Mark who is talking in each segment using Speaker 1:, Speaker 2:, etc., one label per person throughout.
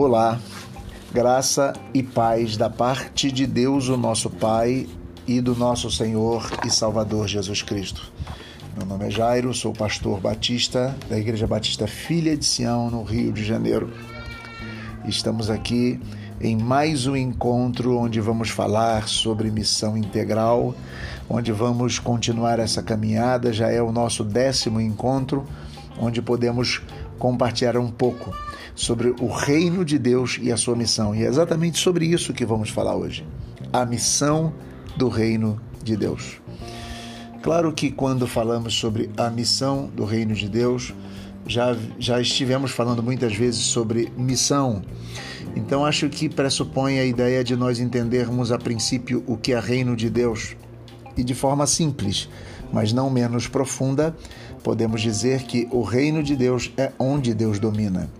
Speaker 1: Olá, graça e paz da parte de Deus, o nosso Pai, e do nosso Senhor e Salvador Jesus Cristo. Meu nome é Jairo, sou pastor batista da Igreja Batista Filha de Sião, no Rio de Janeiro. Estamos aqui em mais um encontro onde vamos falar sobre missão integral, onde vamos continuar essa caminhada. Já é o nosso décimo encontro, onde podemos compartilhar um pouco sobre o reino de Deus e a sua missão. E é exatamente sobre isso que vamos falar hoje. A missão do reino de Deus. Claro que quando falamos sobre a missão do reino de Deus, já, já estivemos falando muitas vezes sobre missão. Então acho que pressupõe a ideia de nós entendermos a princípio o que é reino de Deus. E de forma simples, mas não menos profunda, podemos dizer que o reino de Deus é onde Deus domina.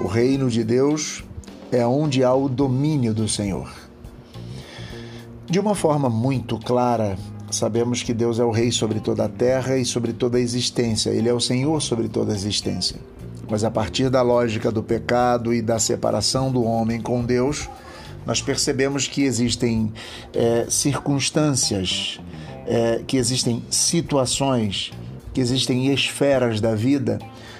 Speaker 1: O reino de Deus é onde há o domínio do Senhor. De uma forma muito clara, sabemos que Deus é o Rei sobre toda a terra e sobre toda a existência, Ele é o Senhor sobre toda a existência. Mas a partir da lógica do pecado e da separação do homem com Deus, nós percebemos que existem é, circunstâncias, é, que existem situações, que existem esferas da vida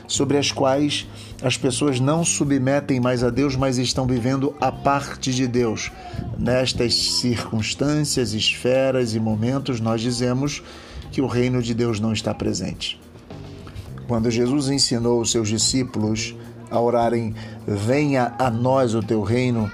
Speaker 1: sobre as quais as pessoas não submetem mais a Deus, mas estão vivendo a parte de Deus. Nestas circunstâncias, esferas e momentos, nós dizemos que o reino de Deus não está presente. Quando Jesus ensinou os seus discípulos a orarem: Venha a nós o teu reino,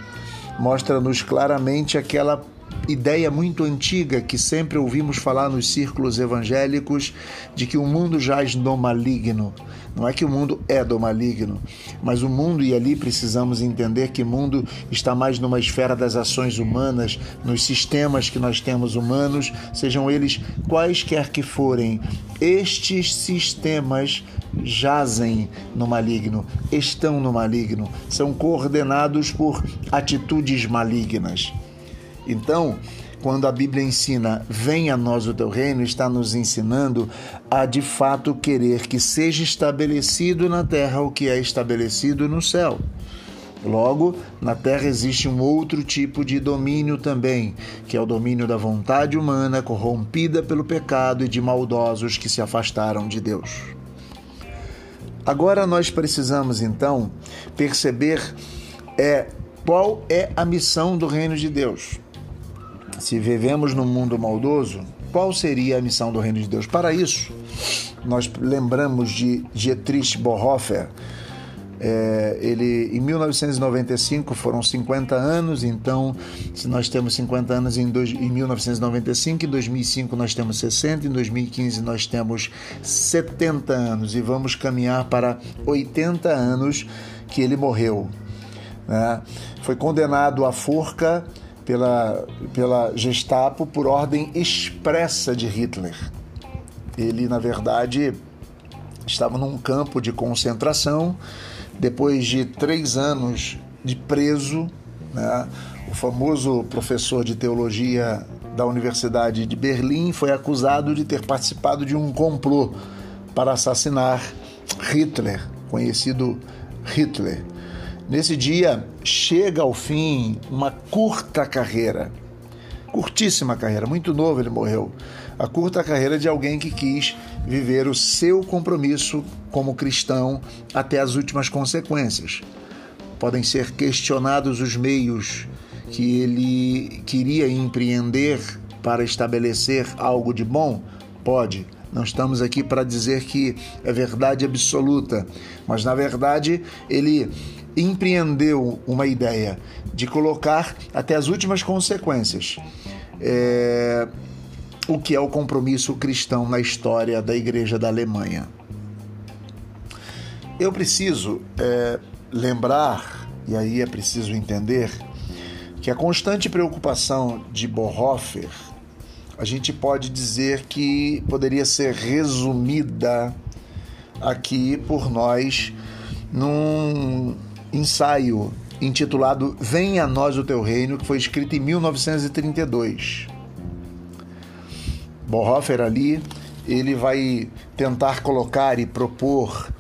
Speaker 1: mostra-nos claramente aquela ideia muito antiga que sempre ouvimos falar nos círculos evangélicos de que o mundo jaz no maligno. Não é que o mundo é do maligno, mas o mundo, e ali precisamos entender que o mundo está mais numa esfera das ações humanas, nos sistemas que nós temos humanos, sejam eles quaisquer que forem. Estes sistemas jazem no maligno, estão no maligno, são coordenados por atitudes malignas. Então, quando a Bíblia ensina venha a nós o teu reino, está nos ensinando a de fato querer que seja estabelecido na terra o que é estabelecido no céu. Logo, na terra existe um outro tipo de domínio também, que é o domínio da vontade humana corrompida pelo pecado e de maldosos que se afastaram de Deus. Agora nós precisamos então perceber é qual é a missão do reino de Deus se vivemos num mundo maldoso, qual seria a missão do reino de Deus? Para isso, nós lembramos de Dietrich Bonhoeffer. É, ele, em 1995 foram 50 anos, então, se nós temos 50 anos em, dois, em 1995, em 2005 nós temos 60, em 2015 nós temos 70 anos e vamos caminhar para 80 anos que ele morreu. Né? Foi condenado à forca pela, pela Gestapo por ordem expressa de Hitler. Ele, na verdade, estava num campo de concentração. Depois de três anos de preso, né, o famoso professor de teologia da Universidade de Berlim foi acusado de ter participado de um complô para assassinar Hitler, conhecido Hitler. Nesse dia chega ao fim uma curta carreira, curtíssima carreira, muito novo ele morreu. A curta carreira de alguém que quis viver o seu compromisso como cristão até as últimas consequências. Podem ser questionados os meios que ele queria empreender para estabelecer algo de bom? Pode. Não estamos aqui para dizer que é verdade absoluta, mas na verdade ele empreendeu uma ideia de colocar até as últimas consequências é, o que é o compromisso cristão na história da Igreja da Alemanha. Eu preciso é, lembrar, e aí é preciso entender, que a constante preocupação de Bonhoeffer, a gente pode dizer que poderia ser resumida aqui por nós num ensaio intitulado Venha a Nós o Teu Reino, que foi escrito em 1932. Bonhoeffer ali, ele vai tentar colocar e propor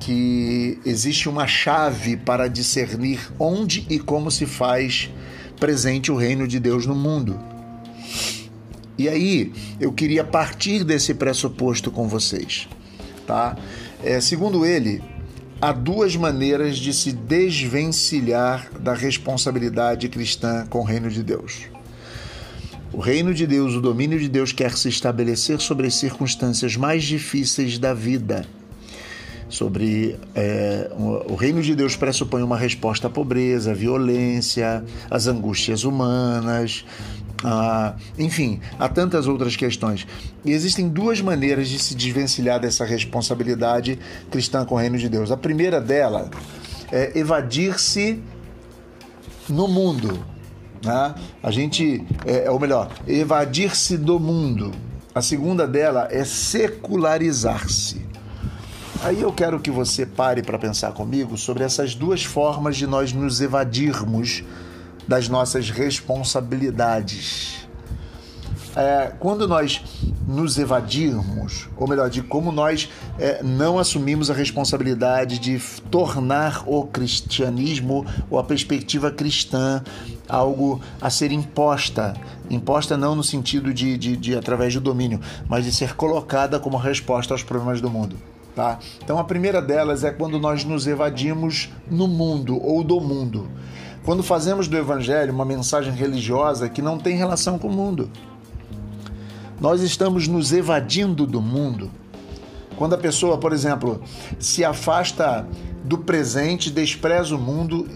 Speaker 1: que existe uma chave para discernir onde e como se faz presente o reino de Deus no mundo. E aí, eu queria partir desse pressuposto com vocês, tá? É, segundo ele, há duas maneiras de se desvencilhar da responsabilidade cristã com o reino de Deus. O reino de Deus, o domínio de Deus quer se estabelecer sobre as circunstâncias mais difíceis da vida. Sobre é, o reino de Deus pressupõe uma resposta à pobreza, à violência, às angústias humanas, ah, enfim, há tantas outras questões. E existem duas maneiras de se desvencilhar dessa responsabilidade cristã com o reino de Deus. A primeira dela é evadir-se no mundo. Né? A gente, é, ou melhor, evadir-se do mundo. A segunda dela é secularizar-se. Aí eu quero que você pare para pensar comigo sobre essas duas formas de nós nos evadirmos das nossas responsabilidades. É, quando nós nos evadirmos, ou melhor, de como nós é, não assumimos a responsabilidade de tornar o cristianismo ou a perspectiva cristã algo a ser imposta, imposta não no sentido de, de, de através do domínio, mas de ser colocada como resposta aos problemas do mundo. Tá? Então a primeira delas é quando nós nos evadimos no mundo ou do mundo. Quando fazemos do Evangelho uma mensagem religiosa que não tem relação com o mundo. Nós estamos nos evadindo do mundo. Quando a pessoa, por exemplo, se afasta do presente, despreza o mundo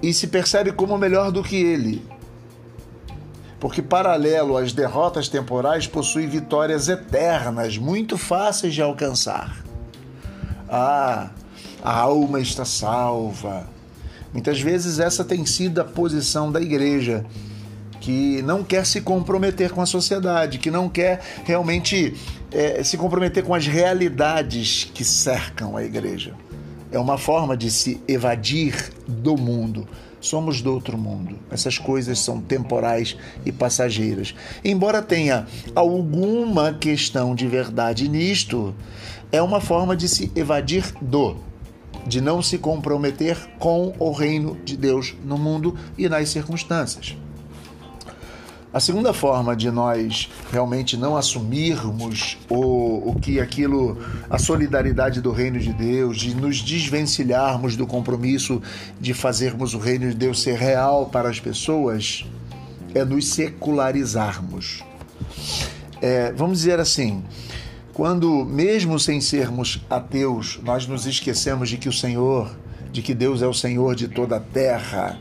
Speaker 1: e se percebe como melhor do que ele. Porque, paralelo às derrotas temporais, possui vitórias eternas, muito fáceis de alcançar. Ah, a alma está salva Muitas vezes essa tem sido a posição da igreja, que não quer se comprometer com a sociedade, que não quer realmente é, se comprometer com as realidades que cercam a igreja. É uma forma de se evadir do mundo. Somos do outro mundo. Essas coisas são temporais e passageiras. Embora tenha alguma questão de verdade nisto, é uma forma de se evadir do de não se comprometer com o reino de Deus no mundo e nas circunstâncias. A segunda forma de nós realmente não assumirmos o, o que aquilo, a solidariedade do reino de Deus, de nos desvencilharmos do compromisso de fazermos o reino de Deus ser real para as pessoas, é nos secularizarmos. É, vamos dizer assim, quando, mesmo sem sermos ateus, nós nos esquecemos de que o Senhor, de que Deus é o Senhor de toda a terra,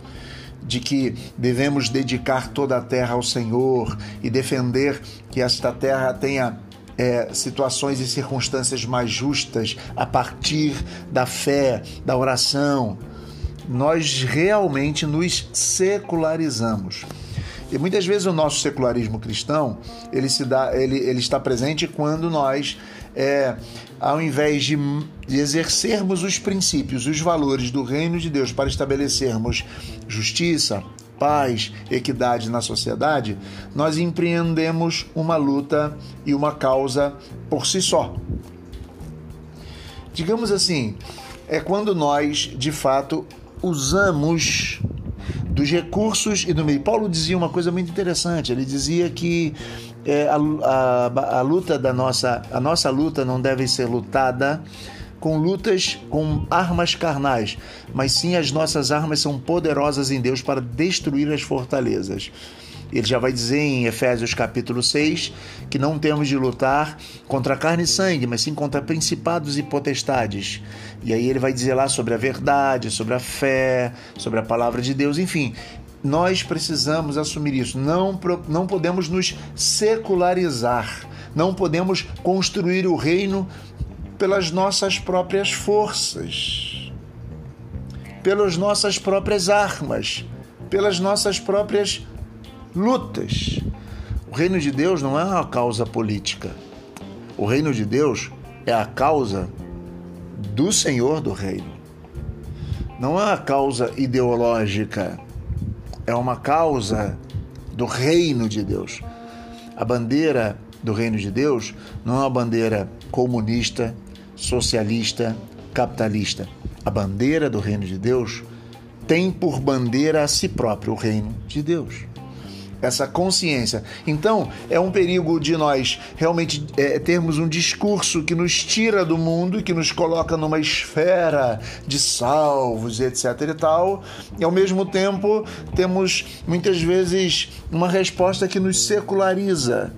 Speaker 1: de que devemos dedicar toda a terra ao Senhor e defender que esta terra tenha é, situações e circunstâncias mais justas a partir da fé, da oração, nós realmente nos secularizamos. E muitas vezes o nosso secularismo cristão ele se dá, ele, ele está presente quando nós, é, ao invés de, de exercermos os princípios, os valores do reino de Deus para estabelecermos justiça, paz, equidade na sociedade, nós empreendemos uma luta e uma causa por si só. Digamos assim, é quando nós, de fato, usamos dos recursos e do meio. Paulo dizia uma coisa muito interessante. Ele dizia que é, a, a, a luta da nossa, a nossa luta não deve ser lutada com lutas com armas carnais, mas sim as nossas armas são poderosas em Deus para destruir as fortalezas. Ele já vai dizer em Efésios capítulo 6 que não temos de lutar contra carne e sangue, mas sim contra principados e potestades. E aí ele vai dizer lá sobre a verdade, sobre a fé, sobre a palavra de Deus, enfim. Nós precisamos assumir isso. Não, não podemos nos secularizar. Não podemos construir o reino pelas nossas próprias forças, pelas nossas próprias armas, pelas nossas próprias lutas. O reino de Deus não é uma causa política. O reino de Deus é a causa do Senhor do reino. Não é uma causa ideológica, é uma causa do reino de Deus. A bandeira do reino de Deus não é uma bandeira comunista, socialista, capitalista. A bandeira do reino de Deus tem por bandeira a si próprio o reino de Deus essa consciência. Então, é um perigo de nós realmente é, termos um discurso que nos tira do mundo e que nos coloca numa esfera de salvos, etc. e tal, e ao mesmo tempo temos muitas vezes uma resposta que nos seculariza,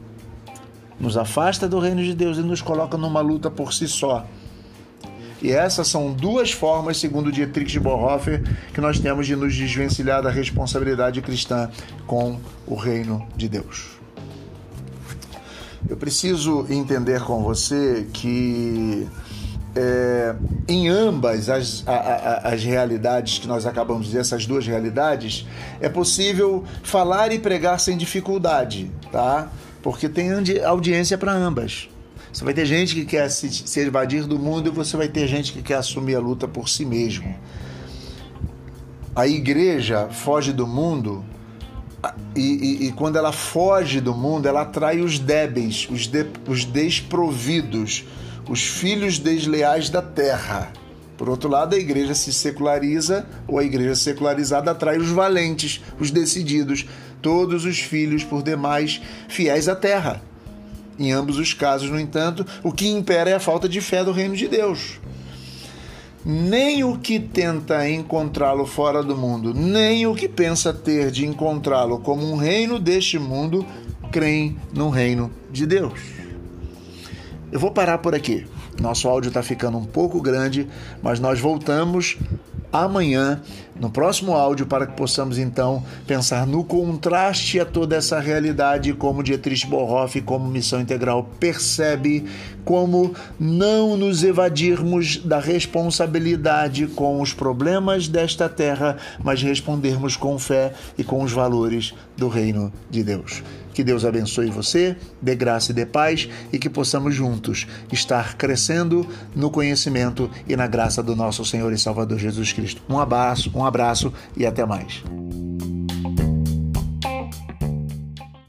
Speaker 1: nos afasta do reino de Deus e nos coloca numa luta por si só. E essas são duas formas, segundo Dietrich Bonhoeffer, que nós temos de nos desvencilhar da responsabilidade cristã com o reino de Deus. Eu preciso entender com você que é, em ambas as, a, a, as realidades que nós acabamos de dizer, essas duas realidades, é possível falar e pregar sem dificuldade, tá? Porque tem audiência para ambas. Você vai ter gente que quer se, se evadir do mundo e você vai ter gente que quer assumir a luta por si mesmo. A igreja foge do mundo e, e, e, quando ela foge do mundo, ela atrai os débeis, os, de, os desprovidos, os filhos desleais da terra. Por outro lado, a igreja se seculariza, ou a igreja secularizada atrai os valentes, os decididos, todos os filhos por demais fiéis à terra. Em ambos os casos, no entanto, o que impera é a falta de fé do reino de Deus. Nem o que tenta encontrá-lo fora do mundo, nem o que pensa ter de encontrá-lo como um reino deste mundo, creem no reino de Deus. Eu vou parar por aqui. Nosso áudio está ficando um pouco grande, mas nós voltamos amanhã, no próximo áudio, para que possamos então pensar no contraste a toda essa realidade, como Dietrich Bonhoeffer, como Missão Integral percebe, como não nos evadirmos da responsabilidade com os problemas desta terra, mas respondermos com fé e com os valores do reino de Deus. Que Deus abençoe você, dê graça e dê paz e que possamos juntos estar crescendo no conhecimento e na graça do nosso Senhor e Salvador Jesus Cristo. Um abraço, um abraço e até mais.